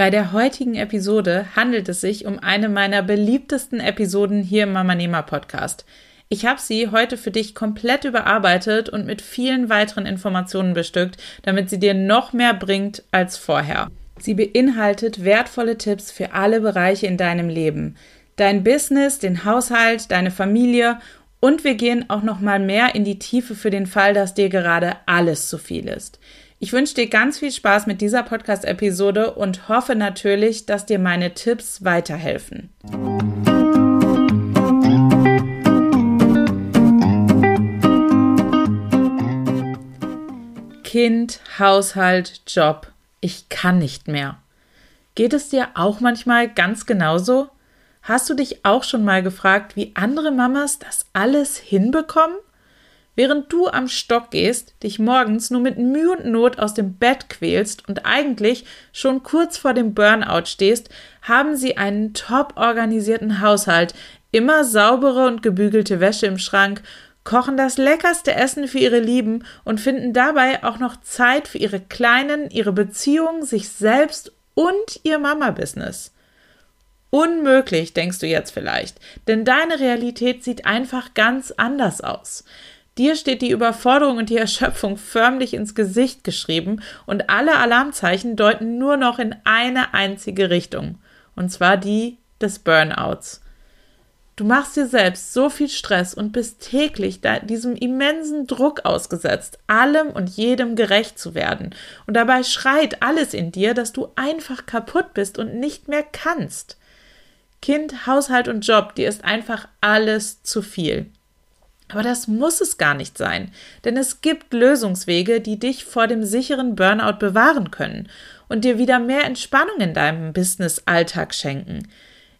Bei der heutigen Episode handelt es sich um eine meiner beliebtesten Episoden hier im Mama Nehmer Podcast. Ich habe sie heute für dich komplett überarbeitet und mit vielen weiteren Informationen bestückt, damit sie dir noch mehr bringt als vorher. Sie beinhaltet wertvolle Tipps für alle Bereiche in deinem Leben. Dein Business, den Haushalt, deine Familie und wir gehen auch noch mal mehr in die Tiefe für den Fall, dass dir gerade alles zu viel ist. Ich wünsche dir ganz viel Spaß mit dieser Podcast-Episode und hoffe natürlich, dass dir meine Tipps weiterhelfen. Kind, Haushalt, Job. Ich kann nicht mehr. Geht es dir auch manchmal ganz genauso? Hast du dich auch schon mal gefragt, wie andere Mamas das alles hinbekommen? Während du am Stock gehst, dich morgens nur mit Mühe und Not aus dem Bett quälst und eigentlich schon kurz vor dem Burnout stehst, haben sie einen top organisierten Haushalt, immer saubere und gebügelte Wäsche im Schrank, kochen das leckerste Essen für ihre Lieben und finden dabei auch noch Zeit für ihre Kleinen, ihre Beziehung, sich selbst und ihr Mama-Business. Unmöglich, denkst du jetzt vielleicht, denn deine Realität sieht einfach ganz anders aus. Dir steht die Überforderung und die Erschöpfung förmlich ins Gesicht geschrieben und alle Alarmzeichen deuten nur noch in eine einzige Richtung, und zwar die des Burnouts. Du machst dir selbst so viel Stress und bist täglich diesem immensen Druck ausgesetzt, allem und jedem gerecht zu werden. Und dabei schreit alles in dir, dass du einfach kaputt bist und nicht mehr kannst. Kind, Haushalt und Job, dir ist einfach alles zu viel. Aber das muss es gar nicht sein, denn es gibt Lösungswege, die dich vor dem sicheren Burnout bewahren können und dir wieder mehr Entspannung in deinem Business-Alltag schenken.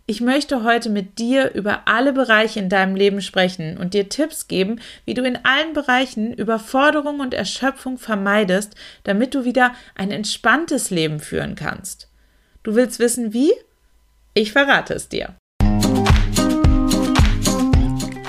Ich möchte heute mit dir über alle Bereiche in deinem Leben sprechen und dir Tipps geben, wie du in allen Bereichen Überforderung und Erschöpfung vermeidest, damit du wieder ein entspanntes Leben führen kannst. Du willst wissen wie? Ich verrate es dir.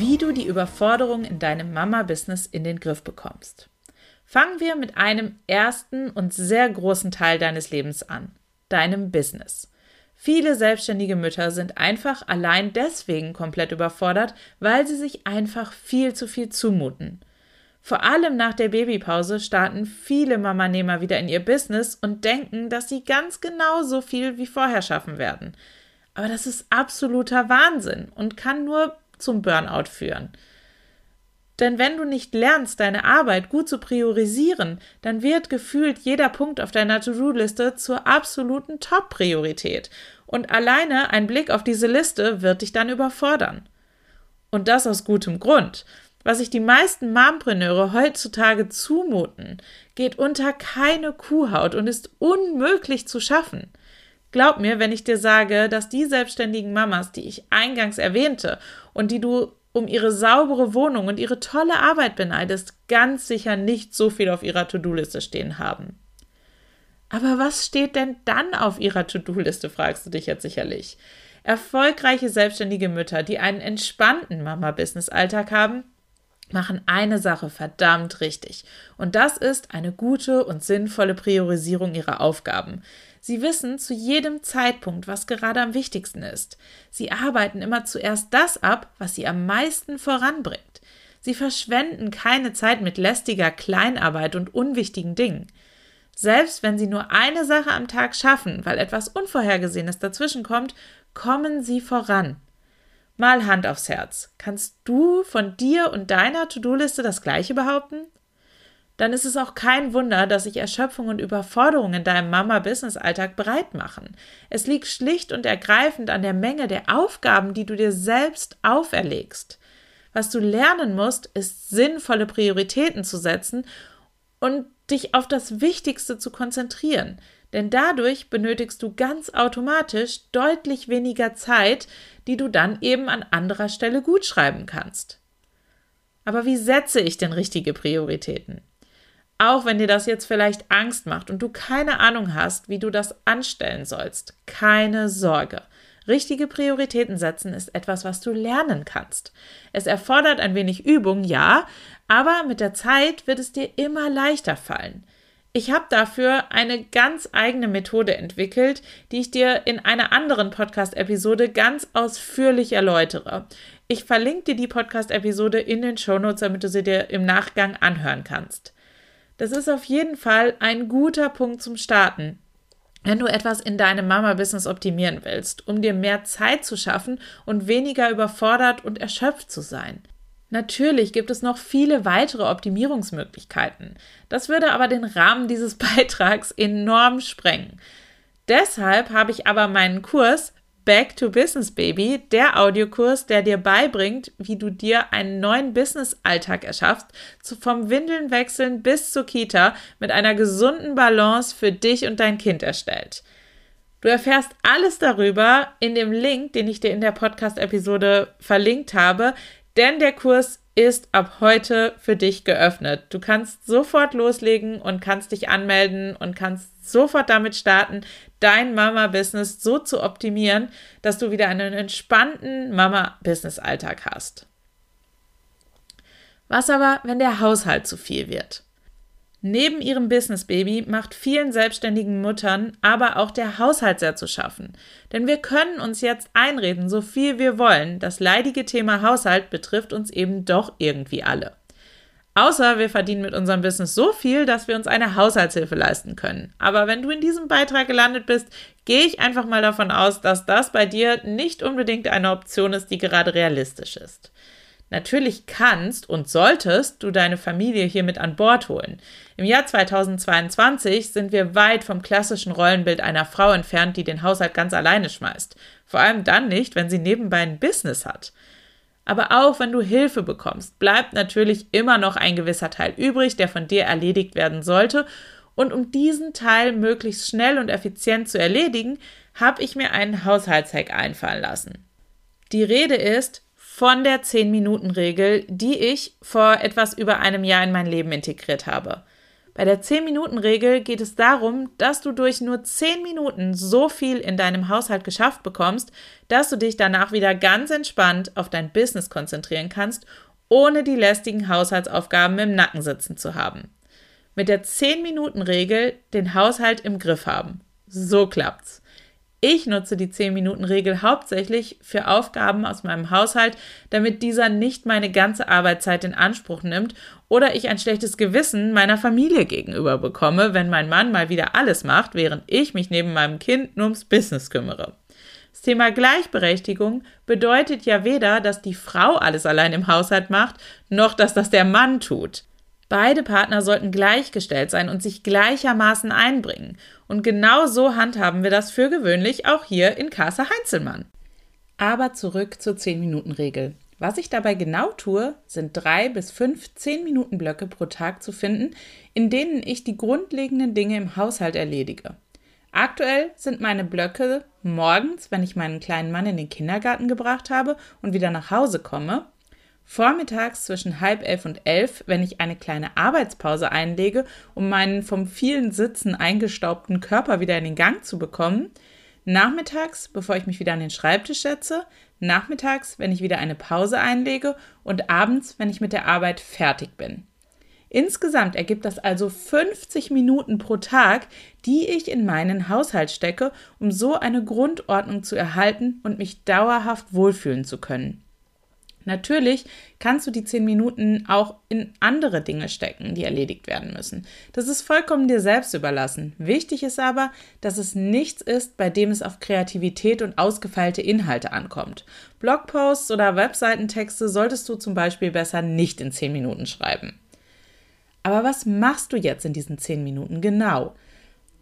Wie du die Überforderung in deinem Mama-Business in den Griff bekommst. Fangen wir mit einem ersten und sehr großen Teil deines Lebens an, deinem Business. Viele selbstständige Mütter sind einfach allein deswegen komplett überfordert, weil sie sich einfach viel zu viel zumuten. Vor allem nach der Babypause starten viele Mamanehmer wieder in ihr Business und denken, dass sie ganz genau so viel wie vorher schaffen werden. Aber das ist absoluter Wahnsinn und kann nur zum Burnout führen. Denn wenn du nicht lernst, deine Arbeit gut zu priorisieren, dann wird gefühlt jeder Punkt auf deiner To-Do-Liste zur absoluten Top-Priorität. Und alleine ein Blick auf diese Liste wird dich dann überfordern. Und das aus gutem Grund. Was sich die meisten Mompreneure heutzutage zumuten, geht unter keine Kuhhaut und ist unmöglich zu schaffen. Glaub mir, wenn ich dir sage, dass die selbstständigen Mamas, die ich eingangs erwähnte und die du um ihre saubere Wohnung und ihre tolle Arbeit beneidest, ganz sicher nicht so viel auf ihrer To-Do-Liste stehen haben. Aber was steht denn dann auf ihrer To-Do-Liste, fragst du dich jetzt sicherlich. Erfolgreiche selbstständige Mütter, die einen entspannten Mama-Business-Alltag haben, machen eine Sache verdammt richtig. Und das ist eine gute und sinnvolle Priorisierung ihrer Aufgaben. Sie wissen zu jedem Zeitpunkt, was gerade am wichtigsten ist. Sie arbeiten immer zuerst das ab, was sie am meisten voranbringt. Sie verschwenden keine Zeit mit lästiger Kleinarbeit und unwichtigen Dingen. Selbst wenn sie nur eine Sache am Tag schaffen, weil etwas Unvorhergesehenes dazwischenkommt, kommen sie voran. Mal Hand aufs Herz. Kannst du von dir und deiner To-Do-Liste das gleiche behaupten? dann ist es auch kein Wunder, dass sich Erschöpfung und Überforderung in deinem Mama-Business-Alltag breit machen. Es liegt schlicht und ergreifend an der Menge der Aufgaben, die du dir selbst auferlegst. Was du lernen musst, ist sinnvolle Prioritäten zu setzen und dich auf das Wichtigste zu konzentrieren. Denn dadurch benötigst du ganz automatisch deutlich weniger Zeit, die du dann eben an anderer Stelle gut schreiben kannst. Aber wie setze ich denn richtige Prioritäten? Auch wenn dir das jetzt vielleicht Angst macht und du keine Ahnung hast, wie du das anstellen sollst, keine Sorge. Richtige Prioritäten setzen ist etwas, was du lernen kannst. Es erfordert ein wenig Übung, ja, aber mit der Zeit wird es dir immer leichter fallen. Ich habe dafür eine ganz eigene Methode entwickelt, die ich dir in einer anderen Podcast-Episode ganz ausführlich erläutere. Ich verlinke dir die Podcast-Episode in den Shownotes, damit du sie dir im Nachgang anhören kannst. Das ist auf jeden Fall ein guter Punkt zum Starten. Wenn du etwas in deinem Mama-Business optimieren willst, um dir mehr Zeit zu schaffen und weniger überfordert und erschöpft zu sein. Natürlich gibt es noch viele weitere Optimierungsmöglichkeiten. Das würde aber den Rahmen dieses Beitrags enorm sprengen. Deshalb habe ich aber meinen Kurs Back to Business Baby, der Audiokurs, der dir beibringt, wie du dir einen neuen Business-Alltag erschaffst, vom Windeln wechseln bis zur Kita mit einer gesunden Balance für dich und dein Kind erstellt. Du erfährst alles darüber in dem Link, den ich dir in der Podcast-Episode verlinkt habe, denn der Kurs ist ab heute für dich geöffnet. Du kannst sofort loslegen und kannst dich anmelden und kannst sofort damit starten, dein Mama-Business so zu optimieren, dass du wieder einen entspannten Mama-Business-Alltag hast. Was aber, wenn der Haushalt zu viel wird? Neben ihrem Business Baby macht vielen selbstständigen Muttern aber auch der Haushalt sehr zu schaffen. Denn wir können uns jetzt einreden, so viel wir wollen, das leidige Thema Haushalt betrifft uns eben doch irgendwie alle. Außer wir verdienen mit unserem Business so viel, dass wir uns eine Haushaltshilfe leisten können. Aber wenn du in diesem Beitrag gelandet bist, gehe ich einfach mal davon aus, dass das bei dir nicht unbedingt eine Option ist, die gerade realistisch ist. Natürlich kannst und solltest du deine Familie hier mit an Bord holen. Im Jahr 2022 sind wir weit vom klassischen Rollenbild einer Frau entfernt, die den Haushalt ganz alleine schmeißt. Vor allem dann nicht, wenn sie nebenbei ein Business hat. Aber auch wenn du Hilfe bekommst, bleibt natürlich immer noch ein gewisser Teil übrig, der von dir erledigt werden sollte. Und um diesen Teil möglichst schnell und effizient zu erledigen, habe ich mir einen Haushaltshack einfallen lassen. Die Rede ist von der 10-Minuten-Regel, die ich vor etwas über einem Jahr in mein Leben integriert habe. Bei der 10-Minuten-Regel geht es darum, dass du durch nur 10 Minuten so viel in deinem Haushalt geschafft bekommst, dass du dich danach wieder ganz entspannt auf dein Business konzentrieren kannst, ohne die lästigen Haushaltsaufgaben im Nacken sitzen zu haben. Mit der 10-Minuten-Regel den Haushalt im Griff haben. So klappt's. Ich nutze die 10-Minuten-Regel hauptsächlich für Aufgaben aus meinem Haushalt, damit dieser nicht meine ganze Arbeitszeit in Anspruch nimmt oder ich ein schlechtes Gewissen meiner Familie gegenüber bekomme, wenn mein Mann mal wieder alles macht, während ich mich neben meinem Kind nur ums Business kümmere. Das Thema Gleichberechtigung bedeutet ja weder, dass die Frau alles allein im Haushalt macht, noch dass das der Mann tut. Beide Partner sollten gleichgestellt sein und sich gleichermaßen einbringen. Und genau so handhaben wir das für gewöhnlich auch hier in Casa Heinzelmann. Aber zurück zur 10-Minuten-Regel. Was ich dabei genau tue, sind drei bis fünf 10-Minuten-Blöcke pro Tag zu finden, in denen ich die grundlegenden Dinge im Haushalt erledige. Aktuell sind meine Blöcke morgens, wenn ich meinen kleinen Mann in den Kindergarten gebracht habe und wieder nach Hause komme, Vormittags zwischen halb elf und elf, wenn ich eine kleine Arbeitspause einlege, um meinen vom vielen Sitzen eingestaubten Körper wieder in den Gang zu bekommen. Nachmittags, bevor ich mich wieder an den Schreibtisch setze. Nachmittags, wenn ich wieder eine Pause einlege. Und abends, wenn ich mit der Arbeit fertig bin. Insgesamt ergibt das also 50 Minuten pro Tag, die ich in meinen Haushalt stecke, um so eine Grundordnung zu erhalten und mich dauerhaft wohlfühlen zu können. Natürlich kannst du die zehn Minuten auch in andere Dinge stecken, die erledigt werden müssen. Das ist vollkommen dir selbst überlassen. Wichtig ist aber, dass es nichts ist, bei dem es auf Kreativität und ausgefeilte Inhalte ankommt. Blogposts oder Webseitentexte solltest du zum Beispiel besser nicht in zehn Minuten schreiben. Aber was machst du jetzt in diesen zehn Minuten genau?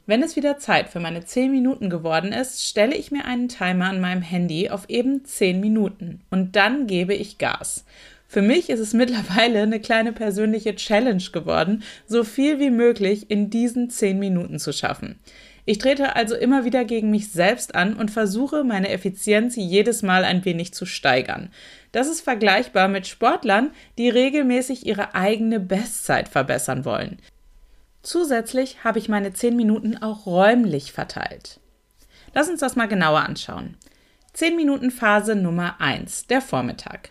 Wenn es wieder Zeit für meine 10 Minuten geworden ist, stelle ich mir einen Timer an meinem Handy auf eben 10 Minuten und dann gebe ich Gas. Für mich ist es mittlerweile eine kleine persönliche Challenge geworden, so viel wie möglich in diesen zehn Minuten zu schaffen. Ich trete also immer wieder gegen mich selbst an und versuche, meine Effizienz jedes Mal ein wenig zu steigern. Das ist vergleichbar mit Sportlern, die regelmäßig ihre eigene Bestzeit verbessern wollen. Zusätzlich habe ich meine 10 Minuten auch räumlich verteilt. Lass uns das mal genauer anschauen. 10 Minuten Phase Nummer 1, der Vormittag.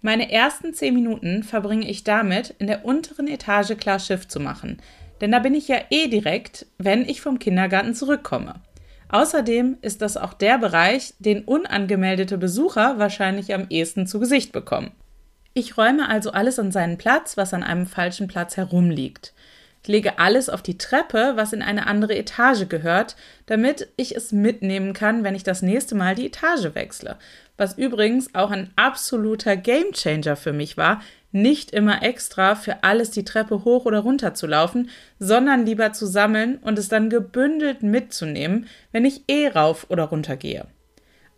Meine ersten 10 Minuten verbringe ich damit, in der unteren Etage klar Schiff zu machen, denn da bin ich ja eh direkt, wenn ich vom Kindergarten zurückkomme. Außerdem ist das auch der Bereich, den unangemeldete Besucher wahrscheinlich am ehesten zu Gesicht bekommen. Ich räume also alles an seinen Platz, was an einem falschen Platz herumliegt. Ich lege alles auf die Treppe, was in eine andere Etage gehört, damit ich es mitnehmen kann, wenn ich das nächste Mal die Etage wechsle. Was übrigens auch ein absoluter Gamechanger für mich war, nicht immer extra für alles die Treppe hoch oder runter zu laufen, sondern lieber zu sammeln und es dann gebündelt mitzunehmen, wenn ich eh rauf oder runter gehe.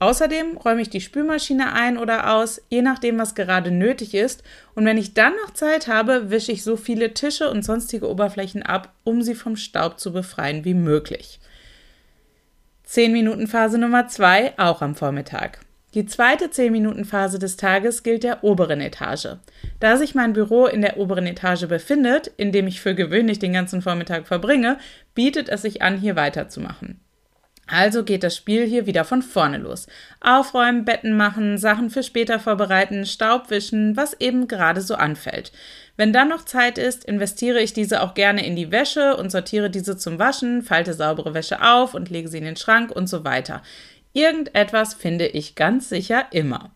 Außerdem räume ich die Spülmaschine ein oder aus, je nachdem, was gerade nötig ist, und wenn ich dann noch Zeit habe, wische ich so viele Tische und sonstige Oberflächen ab, um sie vom Staub zu befreien wie möglich. 10 Minuten Phase Nummer 2 auch am Vormittag. Die zweite 10-Minuten-Phase des Tages gilt der oberen Etage. Da sich mein Büro in der oberen Etage befindet, in dem ich für gewöhnlich den ganzen Vormittag verbringe, bietet es sich an, hier weiterzumachen. Also geht das Spiel hier wieder von vorne los. Aufräumen, Betten machen, Sachen für später vorbereiten, Staub wischen, was eben gerade so anfällt. Wenn dann noch Zeit ist, investiere ich diese auch gerne in die Wäsche und sortiere diese zum Waschen, falte saubere Wäsche auf und lege sie in den Schrank und so weiter. Irgendetwas finde ich ganz sicher immer.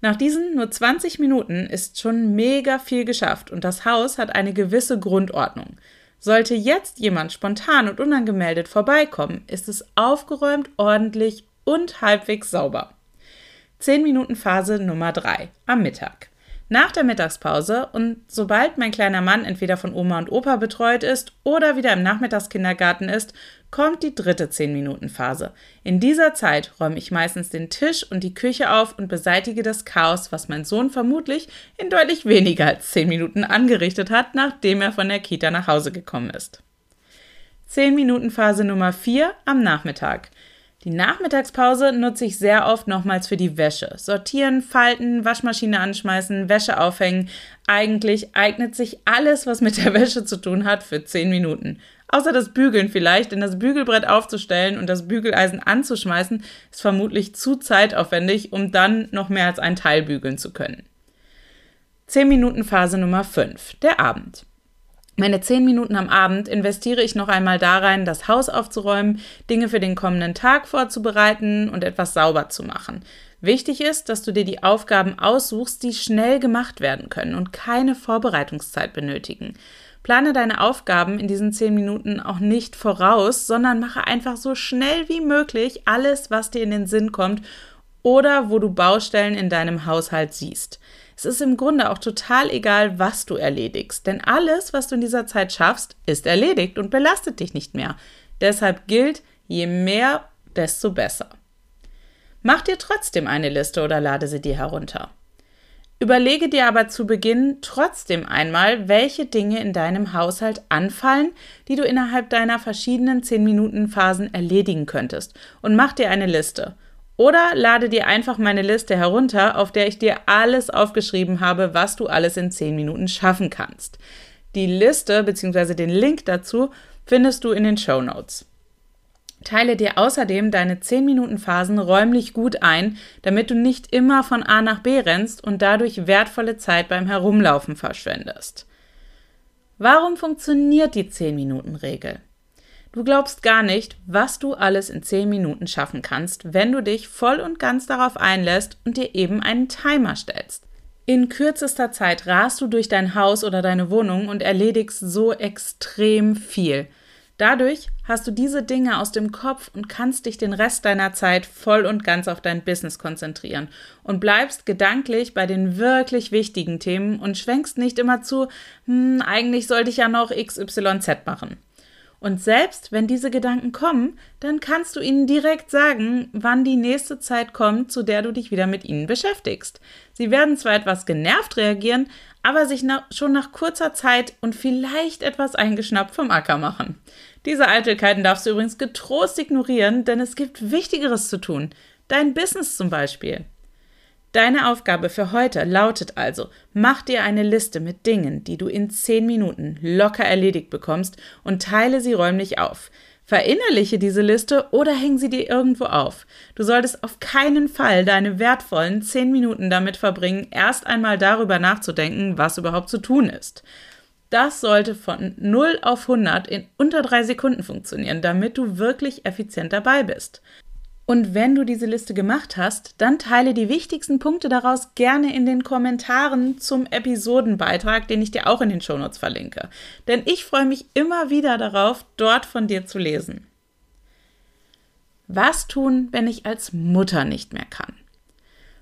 Nach diesen nur 20 Minuten ist schon mega viel geschafft und das Haus hat eine gewisse Grundordnung. Sollte jetzt jemand spontan und unangemeldet vorbeikommen, ist es aufgeräumt, ordentlich und halbwegs sauber. 10 Minuten Phase Nummer 3 am Mittag. Nach der Mittagspause und sobald mein kleiner Mann entweder von Oma und Opa betreut ist oder wieder im Nachmittagskindergarten ist, kommt die dritte 10-Minuten-Phase. In dieser Zeit räume ich meistens den Tisch und die Küche auf und beseitige das Chaos, was mein Sohn vermutlich in deutlich weniger als 10 Minuten angerichtet hat, nachdem er von der Kita nach Hause gekommen ist. 10-Minuten-Phase Nummer 4 am Nachmittag. Die Nachmittagspause nutze ich sehr oft nochmals für die Wäsche. Sortieren, falten, Waschmaschine anschmeißen, Wäsche aufhängen. Eigentlich eignet sich alles, was mit der Wäsche zu tun hat, für 10 Minuten. Außer das Bügeln vielleicht, denn das Bügelbrett aufzustellen und das Bügeleisen anzuschmeißen, ist vermutlich zu zeitaufwendig, um dann noch mehr als ein Teil bügeln zu können. 10 Minuten Phase Nummer 5, der Abend. Meine zehn Minuten am Abend investiere ich noch einmal darein, das Haus aufzuräumen, Dinge für den kommenden Tag vorzubereiten und etwas sauber zu machen. Wichtig ist, dass du dir die Aufgaben aussuchst, die schnell gemacht werden können und keine Vorbereitungszeit benötigen. Plane deine Aufgaben in diesen zehn Minuten auch nicht voraus, sondern mache einfach so schnell wie möglich alles, was dir in den Sinn kommt oder wo du Baustellen in deinem Haushalt siehst. Es ist im Grunde auch total egal, was du erledigst, denn alles, was du in dieser Zeit schaffst, ist erledigt und belastet dich nicht mehr. Deshalb gilt, je mehr, desto besser. Mach dir trotzdem eine Liste oder lade sie dir herunter. Überlege dir aber zu Beginn trotzdem einmal, welche Dinge in deinem Haushalt anfallen, die du innerhalb deiner verschiedenen 10-Minuten-Phasen erledigen könntest und mach dir eine Liste. Oder lade dir einfach meine Liste herunter, auf der ich dir alles aufgeschrieben habe, was du alles in 10 Minuten schaffen kannst. Die Liste bzw. den Link dazu findest du in den Show Notes. Teile dir außerdem deine 10 Minuten Phasen räumlich gut ein, damit du nicht immer von A nach B rennst und dadurch wertvolle Zeit beim Herumlaufen verschwendest. Warum funktioniert die 10 Minuten Regel? Du glaubst gar nicht, was du alles in 10 Minuten schaffen kannst, wenn du dich voll und ganz darauf einlässt und dir eben einen Timer stellst. In kürzester Zeit rast du durch dein Haus oder deine Wohnung und erledigst so extrem viel. Dadurch hast du diese Dinge aus dem Kopf und kannst dich den Rest deiner Zeit voll und ganz auf dein Business konzentrieren und bleibst gedanklich bei den wirklich wichtigen Themen und schwenkst nicht immer zu, hm, eigentlich sollte ich ja noch XYZ machen. Und selbst wenn diese Gedanken kommen, dann kannst du ihnen direkt sagen, wann die nächste Zeit kommt, zu der du dich wieder mit ihnen beschäftigst. Sie werden zwar etwas genervt reagieren, aber sich nach, schon nach kurzer Zeit und vielleicht etwas eingeschnappt vom Acker machen. Diese Eitelkeiten darfst du übrigens getrost ignorieren, denn es gibt Wichtigeres zu tun. Dein Business zum Beispiel. Deine Aufgabe für heute lautet also, mach dir eine Liste mit Dingen, die du in zehn Minuten locker erledigt bekommst und teile sie räumlich auf. Verinnerliche diese Liste oder häng sie dir irgendwo auf. Du solltest auf keinen Fall deine wertvollen zehn Minuten damit verbringen, erst einmal darüber nachzudenken, was überhaupt zu tun ist. Das sollte von 0 auf 100 in unter drei Sekunden funktionieren, damit du wirklich effizient dabei bist. Und wenn du diese Liste gemacht hast, dann teile die wichtigsten Punkte daraus gerne in den Kommentaren zum Episodenbeitrag, den ich dir auch in den Shownotes verlinke. Denn ich freue mich immer wieder darauf, dort von dir zu lesen. Was tun, wenn ich als Mutter nicht mehr kann?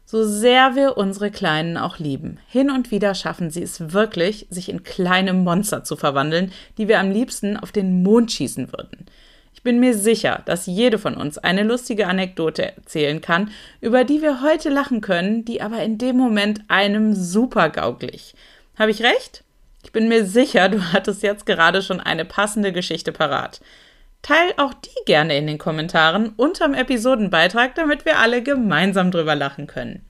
So sehr wir unsere Kleinen auch lieben, hin und wieder schaffen sie es wirklich, sich in kleine Monster zu verwandeln, die wir am liebsten auf den Mond schießen würden bin mir sicher, dass jede von uns eine lustige Anekdote erzählen kann, über die wir heute lachen können, die aber in dem Moment einem super gauglich. Habe ich recht? Ich bin mir sicher, du hattest jetzt gerade schon eine passende Geschichte parat. Teil auch die gerne in den Kommentaren unterm Episodenbeitrag, damit wir alle gemeinsam drüber lachen können.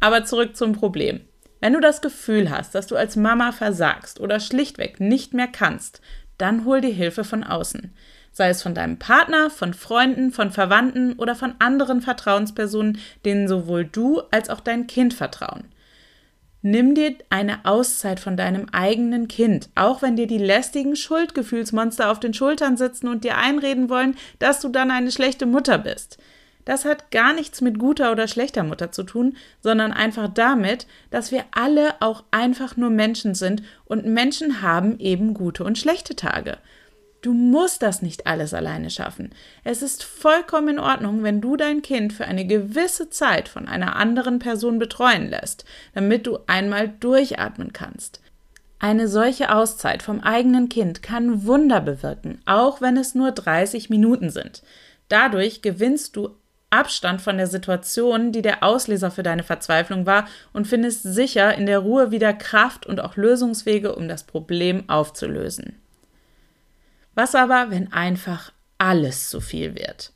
Aber zurück zum Problem. Wenn du das Gefühl hast, dass du als Mama versagst oder schlichtweg nicht mehr kannst, dann hol dir Hilfe von außen sei es von deinem Partner, von Freunden, von Verwandten oder von anderen Vertrauenspersonen, denen sowohl du als auch dein Kind vertrauen. Nimm dir eine Auszeit von deinem eigenen Kind, auch wenn dir die lästigen Schuldgefühlsmonster auf den Schultern sitzen und dir einreden wollen, dass du dann eine schlechte Mutter bist. Das hat gar nichts mit guter oder schlechter Mutter zu tun, sondern einfach damit, dass wir alle auch einfach nur Menschen sind und Menschen haben eben gute und schlechte Tage. Du musst das nicht alles alleine schaffen. Es ist vollkommen in Ordnung, wenn du dein Kind für eine gewisse Zeit von einer anderen Person betreuen lässt, damit du einmal durchatmen kannst. Eine solche Auszeit vom eigenen Kind kann Wunder bewirken, auch wenn es nur 30 Minuten sind. Dadurch gewinnst du Abstand von der Situation, die der Auslöser für deine Verzweiflung war, und findest sicher in der Ruhe wieder Kraft und auch Lösungswege, um das Problem aufzulösen. Was aber, wenn einfach alles zu viel wird?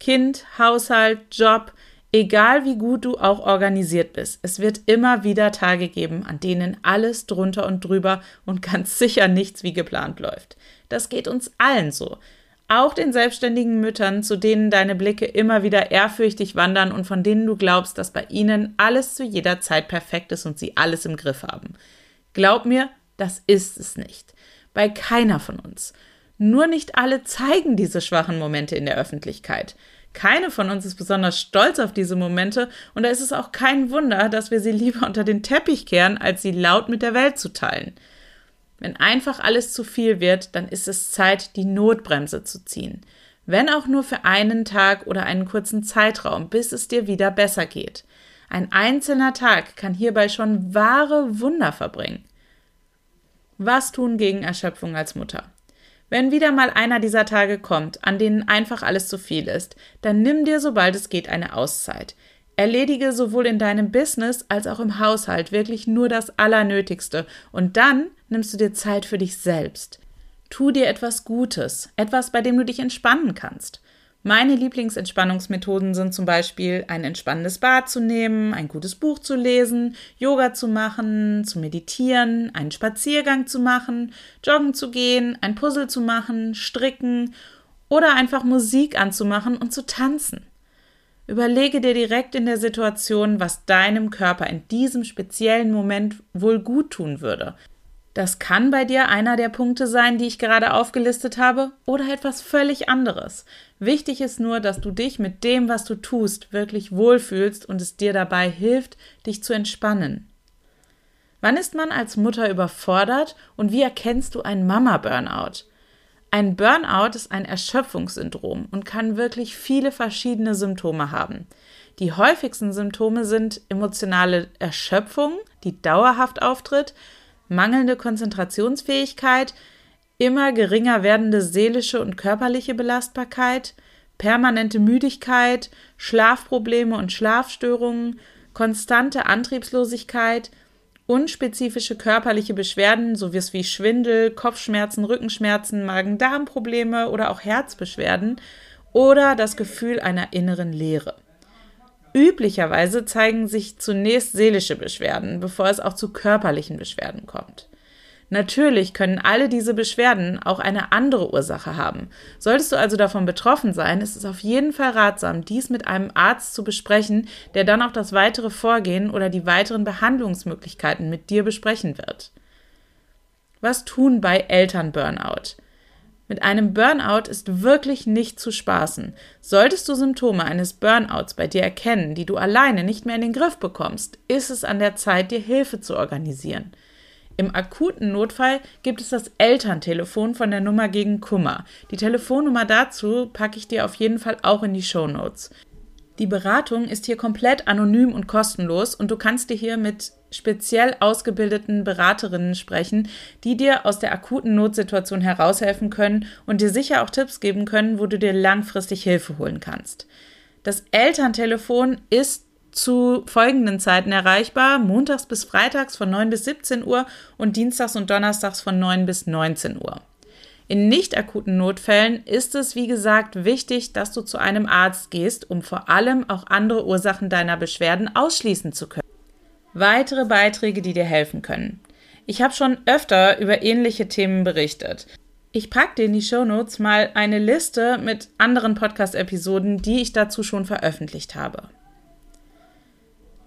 Kind, Haushalt, Job, egal wie gut du auch organisiert bist, es wird immer wieder Tage geben, an denen alles drunter und drüber und ganz sicher nichts wie geplant läuft. Das geht uns allen so. Auch den selbstständigen Müttern, zu denen deine Blicke immer wieder ehrfürchtig wandern und von denen du glaubst, dass bei ihnen alles zu jeder Zeit perfekt ist und sie alles im Griff haben. Glaub mir, das ist es nicht. Bei keiner von uns. Nur nicht alle zeigen diese schwachen Momente in der Öffentlichkeit. Keine von uns ist besonders stolz auf diese Momente und da ist es auch kein Wunder, dass wir sie lieber unter den Teppich kehren, als sie laut mit der Welt zu teilen. Wenn einfach alles zu viel wird, dann ist es Zeit, die Notbremse zu ziehen. Wenn auch nur für einen Tag oder einen kurzen Zeitraum, bis es dir wieder besser geht. Ein einzelner Tag kann hierbei schon wahre Wunder verbringen. Was tun gegen Erschöpfung als Mutter? Wenn wieder mal einer dieser Tage kommt, an denen einfach alles zu viel ist, dann nimm dir, sobald es geht, eine Auszeit. Erledige sowohl in deinem Business als auch im Haushalt wirklich nur das Allernötigste und dann nimmst du dir Zeit für dich selbst. Tu dir etwas Gutes, etwas, bei dem du dich entspannen kannst. Meine Lieblingsentspannungsmethoden sind zum Beispiel ein entspannendes Bad zu nehmen, ein gutes Buch zu lesen, Yoga zu machen, zu meditieren, einen Spaziergang zu machen, joggen zu gehen, ein Puzzle zu machen, stricken oder einfach Musik anzumachen und zu tanzen. Überlege dir direkt in der Situation, was deinem Körper in diesem speziellen Moment wohl gut tun würde. Das kann bei dir einer der Punkte sein, die ich gerade aufgelistet habe, oder etwas völlig anderes. Wichtig ist nur, dass du dich mit dem, was du tust, wirklich wohlfühlst und es dir dabei hilft, dich zu entspannen. Wann ist man als Mutter überfordert und wie erkennst du ein Mama-Burnout? Ein Burnout ist ein Erschöpfungssyndrom und kann wirklich viele verschiedene Symptome haben. Die häufigsten Symptome sind emotionale Erschöpfung, die dauerhaft auftritt, mangelnde Konzentrationsfähigkeit, immer geringer werdende seelische und körperliche Belastbarkeit, permanente Müdigkeit, Schlafprobleme und Schlafstörungen, konstante Antriebslosigkeit, unspezifische körperliche Beschwerden, sowie wie Schwindel, Kopfschmerzen, Rückenschmerzen, Magen-Darm-Probleme oder auch Herzbeschwerden oder das Gefühl einer inneren Leere. Üblicherweise zeigen sich zunächst seelische Beschwerden, bevor es auch zu körperlichen Beschwerden kommt. Natürlich können alle diese Beschwerden auch eine andere Ursache haben. Solltest du also davon betroffen sein, ist es auf jeden Fall ratsam, dies mit einem Arzt zu besprechen, der dann auch das weitere Vorgehen oder die weiteren Behandlungsmöglichkeiten mit dir besprechen wird. Was tun bei Eltern-Burnout? Mit einem Burnout ist wirklich nicht zu spaßen. Solltest du Symptome eines Burnouts bei dir erkennen, die du alleine nicht mehr in den Griff bekommst, ist es an der Zeit, dir Hilfe zu organisieren. Im akuten Notfall gibt es das Elterntelefon von der Nummer gegen Kummer. Die Telefonnummer dazu packe ich dir auf jeden Fall auch in die Show Notes. Die Beratung ist hier komplett anonym und kostenlos und du kannst dir hier mit speziell ausgebildeten Beraterinnen sprechen, die dir aus der akuten Notsituation heraushelfen können und dir sicher auch Tipps geben können, wo du dir langfristig Hilfe holen kannst. Das Elterntelefon ist zu folgenden Zeiten erreichbar: montags bis freitags von 9 bis 17 Uhr und dienstags und donnerstags von 9 bis 19 Uhr. In nicht akuten Notfällen ist es, wie gesagt, wichtig, dass du zu einem Arzt gehst, um vor allem auch andere Ursachen deiner Beschwerden ausschließen zu können. Weitere Beiträge, die dir helfen können. Ich habe schon öfter über ähnliche Themen berichtet. Ich packe dir in die Shownotes mal eine Liste mit anderen Podcast-Episoden, die ich dazu schon veröffentlicht habe.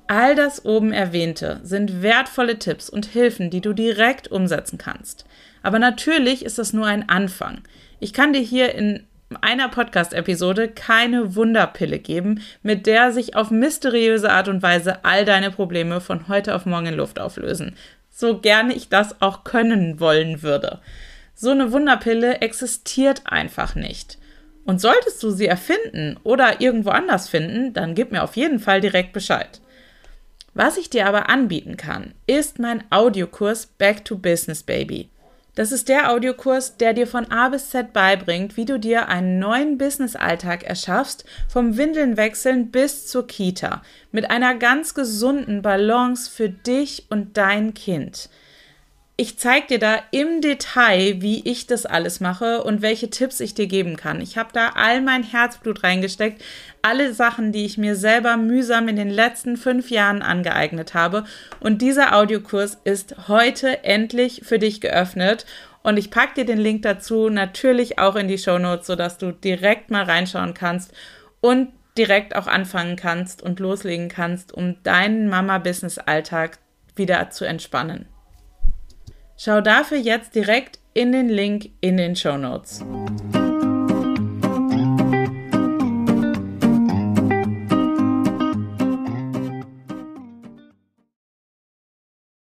All das oben erwähnte sind wertvolle Tipps und Hilfen, die du direkt umsetzen kannst. Aber natürlich ist das nur ein Anfang. Ich kann dir hier in einer Podcast-Episode keine Wunderpille geben, mit der sich auf mysteriöse Art und Weise all deine Probleme von heute auf morgen in Luft auflösen. So gerne ich das auch können wollen würde. So eine Wunderpille existiert einfach nicht. Und solltest du sie erfinden oder irgendwo anders finden, dann gib mir auf jeden Fall direkt Bescheid. Was ich dir aber anbieten kann, ist mein Audiokurs Back to Business Baby. Das ist der Audiokurs, der dir von A bis Z beibringt, wie du dir einen neuen Business-Alltag erschaffst, vom Windeln wechseln bis zur Kita, mit einer ganz gesunden Balance für dich und dein Kind. Ich zeige dir da im Detail, wie ich das alles mache und welche Tipps ich dir geben kann. Ich habe da all mein Herzblut reingesteckt, alle Sachen, die ich mir selber mühsam in den letzten fünf Jahren angeeignet habe. Und dieser Audiokurs ist heute endlich für dich geöffnet. Und ich packe dir den Link dazu natürlich auch in die Show Notes, sodass du direkt mal reinschauen kannst und direkt auch anfangen kannst und loslegen kannst, um deinen Mama-Business-Alltag wieder zu entspannen. Schau dafür jetzt direkt in den Link in den Show Notes.